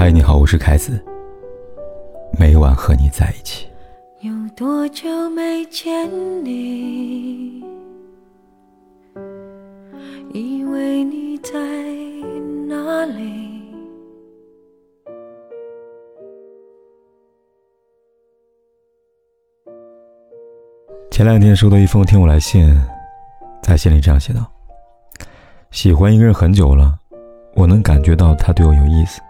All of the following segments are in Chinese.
嗨，你好，我是凯子。每晚和你在一起。有多久没见你？以为你在哪里？前两天收到一封听我来信，在信里这样写道：“喜欢一个人很久了，我能感觉到他对我有意思。”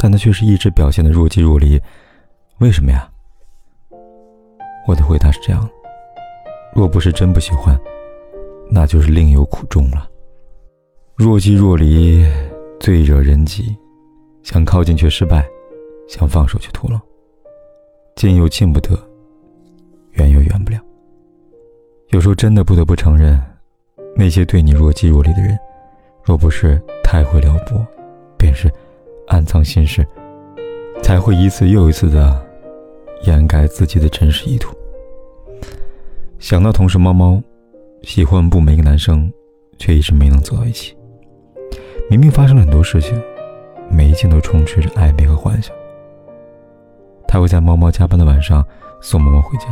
但他却是一直表现的若即若离，为什么呀？我的回答是这样：若不是真不喜欢，那就是另有苦衷了。若即若离，最惹人急；想靠近却失败，想放手却徒劳。近又近不得，远又远不了。有时候真的不得不承认，那些对你若即若离的人，若不是太会撩拨，便是。暗藏心事，才会一次又一次的掩盖自己的真实意图。想到同事猫猫喜欢不每个男生，却一直没能走到一起。明明发生了很多事情，每一件都充斥着暧昧和幻想。他会在猫猫加班的晚上送猫猫回家，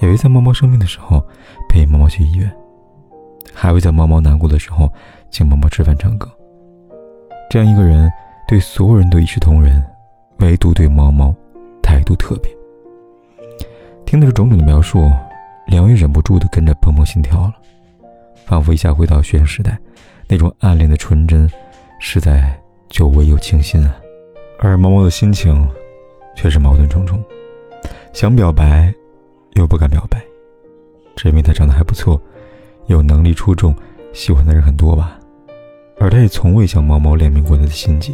也会在猫猫生病的时候陪猫猫去医院，还会在猫猫难过的时候请猫猫吃饭唱歌。这样一个人。对所有人都一视同仁，唯独对猫猫态度特别。听的是种种的描述，梁玉忍不住的跟着砰砰心跳了，仿佛一下回到学生时代，那种暗恋的纯真，实在久违又清新啊。而猫猫的心情却是矛盾重重，想表白又不敢表白，只因为他长得还不错，有能力出众，喜欢的人很多吧。而他也从未向猫猫联明过他的心迹。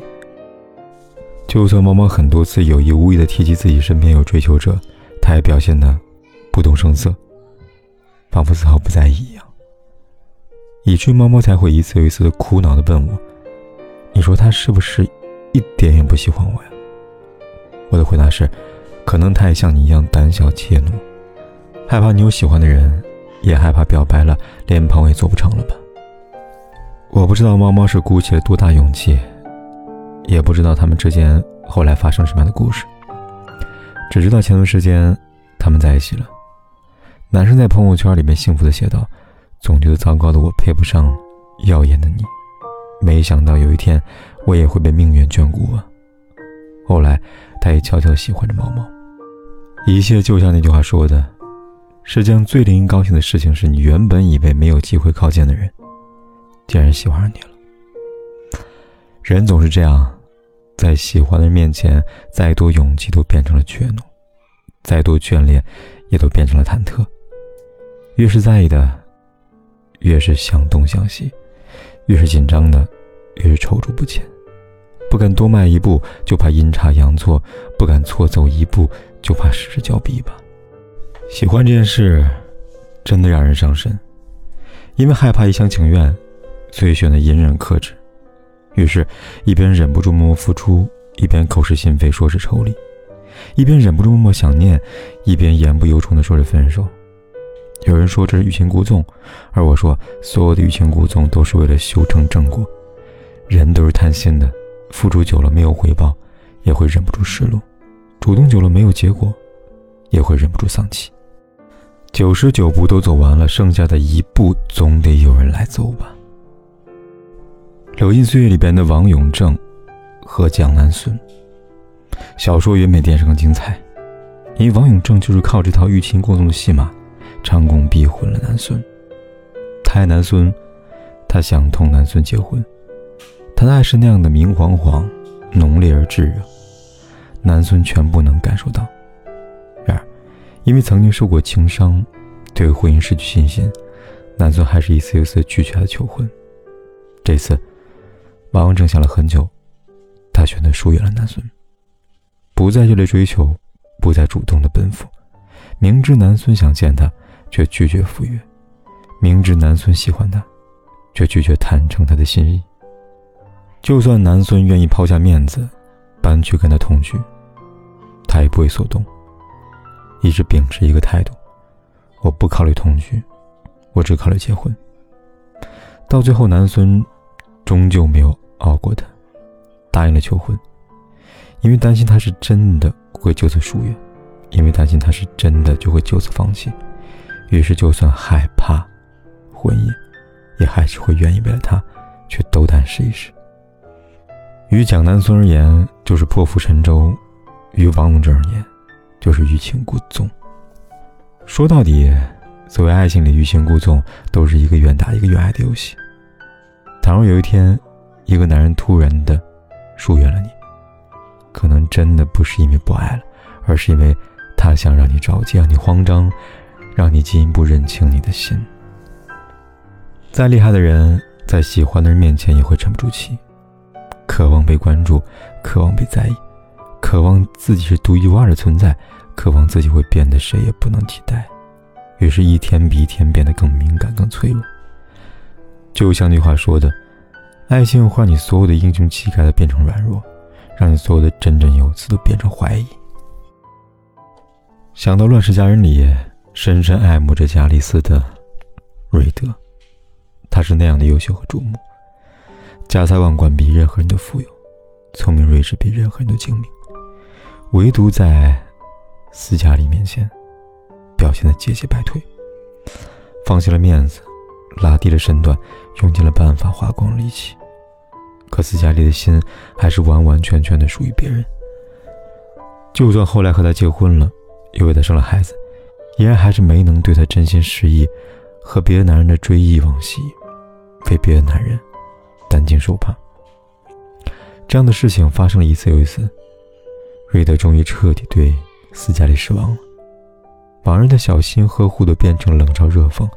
就算猫猫很多次有意无意的提及自己身边有追求者，他也表现的不动声色，仿佛丝毫不在意一样。以至于猫猫才会一次又一次的苦恼的问我：“你说他是不是一点也不喜欢我呀？”我的回答是：“可能他也像你一样胆小怯懦，害怕你有喜欢的人，也害怕表白了连朋友也做不成了吧。”我不知道猫猫是鼓起了多大勇气。也不知道他们之间后来发生什么样的故事，只知道前段时间他们在一起了。男生在朋友圈里面幸福的写道：“总觉得糟糕的我配不上耀眼的你，没想到有一天我也会被命运眷顾啊。”后来他也悄悄喜欢着毛毛，一切就像那句话说的：“世界上最令人高兴的事情是你原本以为没有机会靠近的人，竟然喜欢上你了。”人总是这样。在喜欢的人面前，再多勇气都变成了怯懦，再多眷恋，也都变成了忐忑。越是在意的，越是想东想西；越是紧张的，越是踌躇不前。不敢多迈一步，就怕阴差阳错；不敢错走一步，就怕失之交臂吧。喜欢这件事，真的让人伤身，因为害怕一厢情愿，所以选择隐忍克制。于是，一边忍不住默默付出，一边口是心非说是抽离；一边忍不住默默想念，一边言不由衷的说着分手。有人说这是欲擒故纵，而我说，所有的欲擒故纵都是为了修成正果。人都是贪心的，付出久了没有回报，也会忍不住失落；主动久了没有结果，也会忍不住丧气。九十九步都走完了，剩下的一步总得有人来走吧。《流金岁月》里边的王永正和蒋南孙，小说远比电视更精彩，因为王永正就是靠这套欲擒故纵的戏码，成功逼婚了南孙。他爱南孙，他想同南孙结婚，他的爱是那样的明晃晃、浓烈而炙热，南孙全部能感受到。然而，因为曾经受过情伤，对婚姻失去信心，南孙还是一次又一次拒绝他求婚。这次。王永正想了很久，他选择疏远了南孙，不再热烈追求，不再主动的奔赴。明知南孙想见他，却拒绝赴约；明知南孙喜欢他，却拒绝坦诚他的心意。就算南孙愿意抛下面子，搬去跟他同居，他也不为所动，一直秉持一个态度：我不考虑同居，我只考虑结婚。到最后，南孙。终究没有熬过他，答应了求婚，因为担心他是真的会就此疏远，因为担心他是真的就会就此放弃，于是就算害怕婚姻，也还是会愿意为了他去斗胆试一试。于蒋南孙而言，就是破釜沉舟；于王永贞而言，就是欲擒故纵。说到底，所谓爱情里欲擒故纵，都是一个愿打一个愿挨的游戏。倘若有一天，一个男人突然的疏远了你，可能真的不是因为不爱了，而是因为他想让你着急，让你慌张，让你进一步认清你的心。再厉害的人，在喜欢的人面前也会沉不住气。渴望被关注，渴望被在意，渴望自己是独一无二的存在，渴望自己会变得谁也不能替代，于是，一天比一天变得更敏感、更脆弱。就像那句话说的：“爱情会让你所有的英雄气概都变成软弱，让你所有的振振有词都变成怀疑。”想到《乱世佳人》里深深爱慕着加丽斯的瑞德，他是那样的优秀和瞩目。家财万贯，比任何人都富有；聪明睿智，比任何人都精明。唯独在斯嘉丽面前，表现的节节败退，放弃了面子，拉低了身段，用尽了办法，花光了力气。可斯嘉丽的心还是完完全全的属于别人。就算后来和他结婚了，又为他生了孩子，依然还是没能对他真心实意，和别的男人的追忆往昔，为别的男人。担惊受怕，这样的事情发生了一次又一次。瑞德终于彻底对斯嘉丽失望了，往日的小心呵护都变成冷嘲热讽。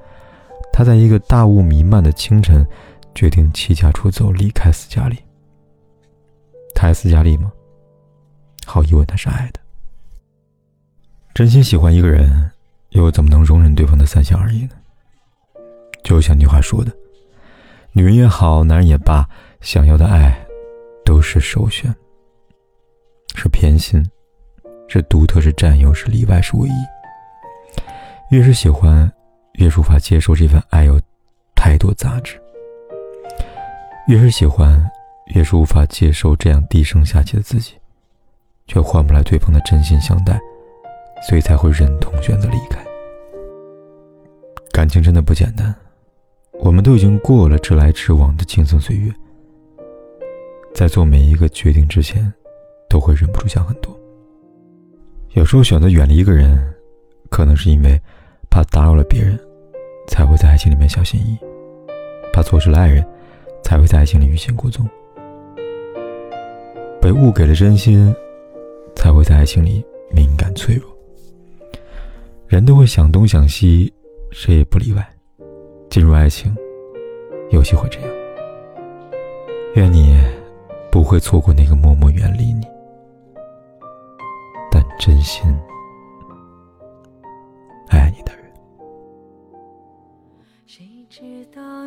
他在一个大雾弥漫的清晨，决定弃家出走，离开斯嘉丽。他爱斯嘉丽吗？毫无疑问，他是爱的。真心喜欢一个人，又怎么能容忍对方的三心二意呢？就像那句话说的。女人也好，男人也罢，想要的爱都是首选，是偏心，是独特，是占有，是例外，是唯一。越是喜欢，越是无法接受这份爱有太多杂质；越是喜欢，越是无法接受这样低声下气的自己，却换不来对方的真心相待，所以才会忍痛选择离开。感情真的不简单。我们都已经过了直来直往的青葱岁月，在做每一个决定之前，都会忍不住想很多。有时候选择远离一个人，可能是因为怕打扰了别人，才会在爱情里面小心翼翼；怕错失了爱人，才会在爱情里欲擒故纵；被误给了真心，才会在爱情里敏感脆弱。人都会想东想西，谁也不例外。进入爱情，有机会这样。愿你不会错过那个默默远离你，但真心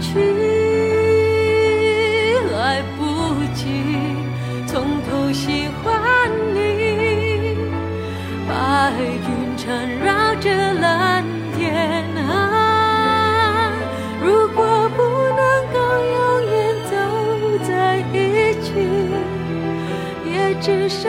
去来不及从头喜欢你白云缠绕着蓝天啊如果不能够永远走在一起也至少